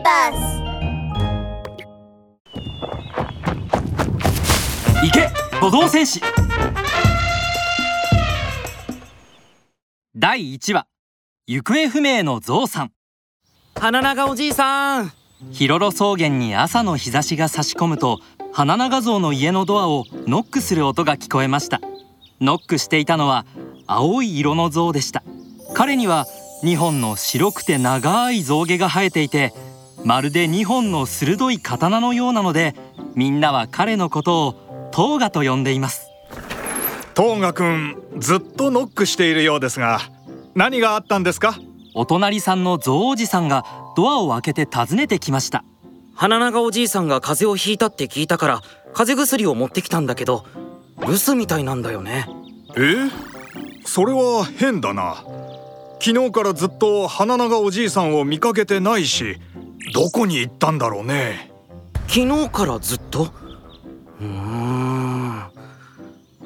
ビバス行け歩道戦士。第1話行方不明のゾウさん。花長おじいさん。ヒロロ草原に朝の日差しが差し込むと花長ゾウの家のドアをノックする音が聞こえました。ノックしていたのは青い色のゾウでした。彼には2本の白くて長い象牙が生えていてまるで2本の鋭い刀のようなのでみんなは彼のことをトーガと呼んでいます。トーガくんずっとノックしているようですが何があったんですか？お隣さんのゾウおじさんがドアを開けて訪ねてきました。花長おじいさんが風邪をひいたって聞いたから風邪薬を持ってきたんだけど留守みたいなんだよね。え？それは変だな。昨日からずっと花長おじいさんを見かけてないしどこに行ったんだろうね。昨日からずっと？うーん。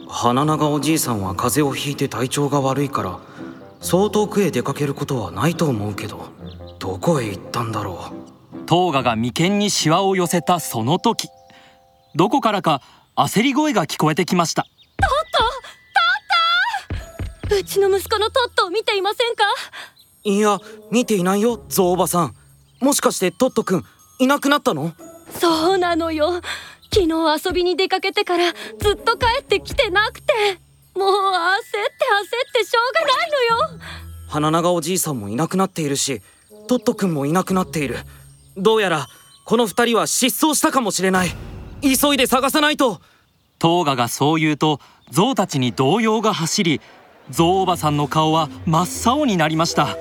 花長おじいさんは風邪をひいて体調が悪いからそう遠くへ出かけることはないと思うけどどこへ行ったんだろトーガが眉間にシワを寄せたその時どこからか焦り声が聞こえてきました。うちの息子のトットを見ていませんか？ういや見ていないよゾウおばさんもしかしてトットくんいなくなったの？そうなのよ。昨日遊びに出かけてからずっと帰ってきてなくて。もう焦って焦ってしょうがないのよ。花長おじいさんもいなくなっているしトットくんもいなくなっている。どうやらこの二人は失踪したかもしれない。急いで探さないと。トーガがそう言うとゾウたちに動揺が走りゾウおばさんの顔は真っ青になりました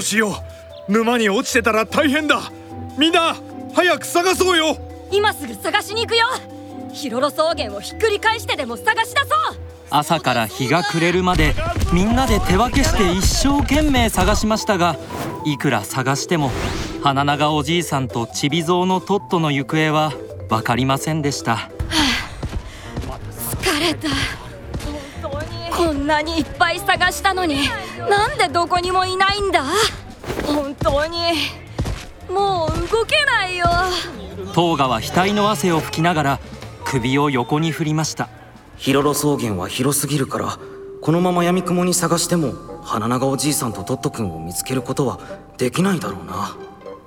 うしよう。沼に落ちてたら大変だ。みんな早く探そうよ。今すぐ探しに行くよ。ヒロロ草原をひっくり返してでも探し出そう。朝から日が暮れるまでみんなで手分けして一生懸命探しましたがいくら探しても花長おじいさんとちびぞうのトットの行方は分かりませんでした。疲れたなにいっぱい探したのになんでどこにもいないんだ？本当に。もう動けないよ。トーガは額の汗を拭きながら首を横に振りました。ヒロロ草原は広すぎるからこのまま闇雲に探しても花長おじいさんとトットくんを見つけることはできないだろうな。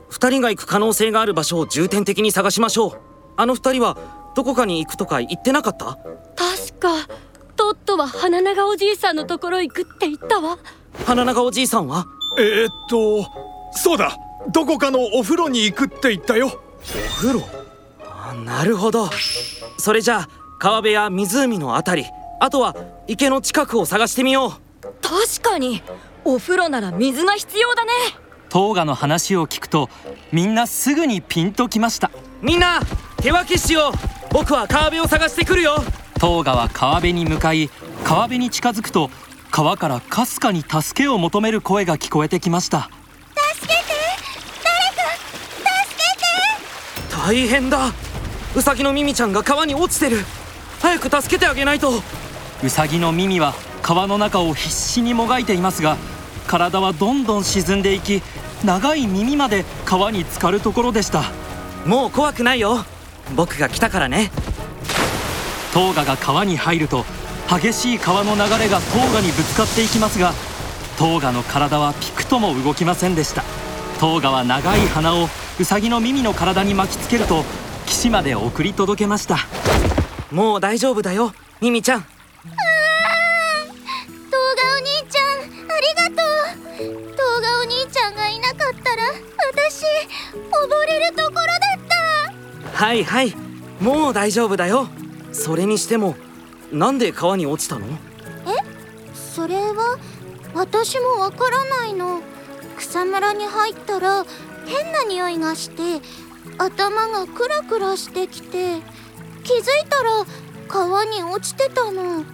二人が行く可能性がある場所を重点的に探しましょう。あの二人はどこかに行くとか言ってなかった？確かトットは花長おじいさんのところ行くって言ったわ。花長おじいさんは？えー、っとそうだ。どこかのお風呂に行くって言ったよ。お風呂？あなるほど。それじゃあ川辺や湖のあたりあとは池の近くを探してみよう。確かに。お風呂なら水が必要だね。トーガの話を聞くとみんなすぐにピンときました。みんな手分けしよう。僕は川辺を探してくるよトーガは川辺に向かい川辺に近づくと川からかすかに助けを求める声が聞こえてきました。大変だ。ウサギのミミちゃんが川に落ちてる。早く助けてあげないと。ウサギのミミは川の中を必死にもがいていますが体はどんどん沈んでいき長い耳まで川に浸かるところでした。もう怖くないよ。僕が来たからねトーガが川に入ると激しい川の流れがトーガにぶつかっていきますがトーガの体はピクとも動きませんでした。トーガは長い鼻をウサギの耳の体に巻きつけると岸まで送り届けました。もう大丈夫だよミミちゃん。動画お兄ちゃんありがとう。動画お兄ちゃんがいなかったら私溺れるところだった。はいはいもう大丈夫だよそれにしてもなんで川に落ちたの？それは私もわからないの。草むらに入ったら変な匂いがして頭がクラクラしてきて気づいたら川に落ちてたの。そうだ。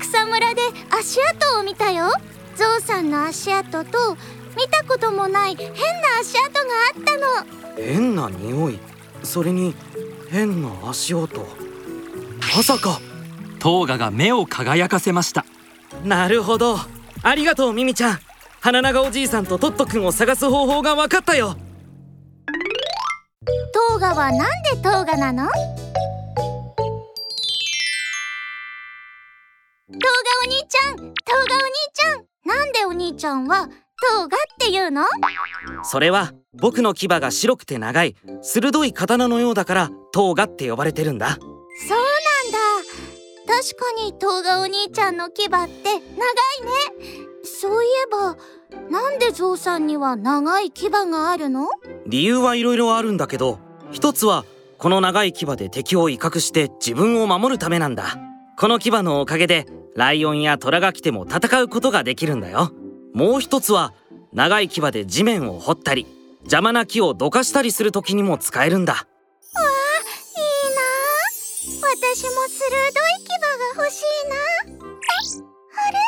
草むらで足跡を見たよ。ゾウさんの足跡と見たこともない変な足跡があったの。変な匂い？それに変な足音。まさか。トーガが目を輝かせました。なるほど。ありがとうミミちゃん。花長おじいさんとトットくんを探す方法が分かったよ。トーガはなんでトーガなの？トーガお兄ちゃん。トーガお兄ちゃん。なんでお兄ちゃんはトーガっていうの？それは僕の牙が白くて長い鋭い刀のようだからトーガって呼ばれてるんだ。そうなんだ。確かにトーガお兄ちゃんの牙って長いね。そういえばなんでゾウさんには長い牙があるの？理由はいろいろあるんだけど一つはこの長い牙で敵を威嚇して自分を守るためなんだ。この牙のおかげでライオンやトラが来ても戦うことができるんだよもう一つは長い牙で地面を掘ったり邪魔な木をどかしたりする時にも使えるんだ。いいな。あ私も鋭い牙が欲しいな。あれ？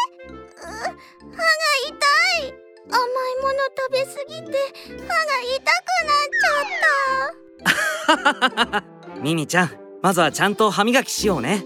う歯が痛い。甘いもの食べすぎて歯が痛くなっちゃった。ミミちゃんまずはちゃんと歯磨きしようね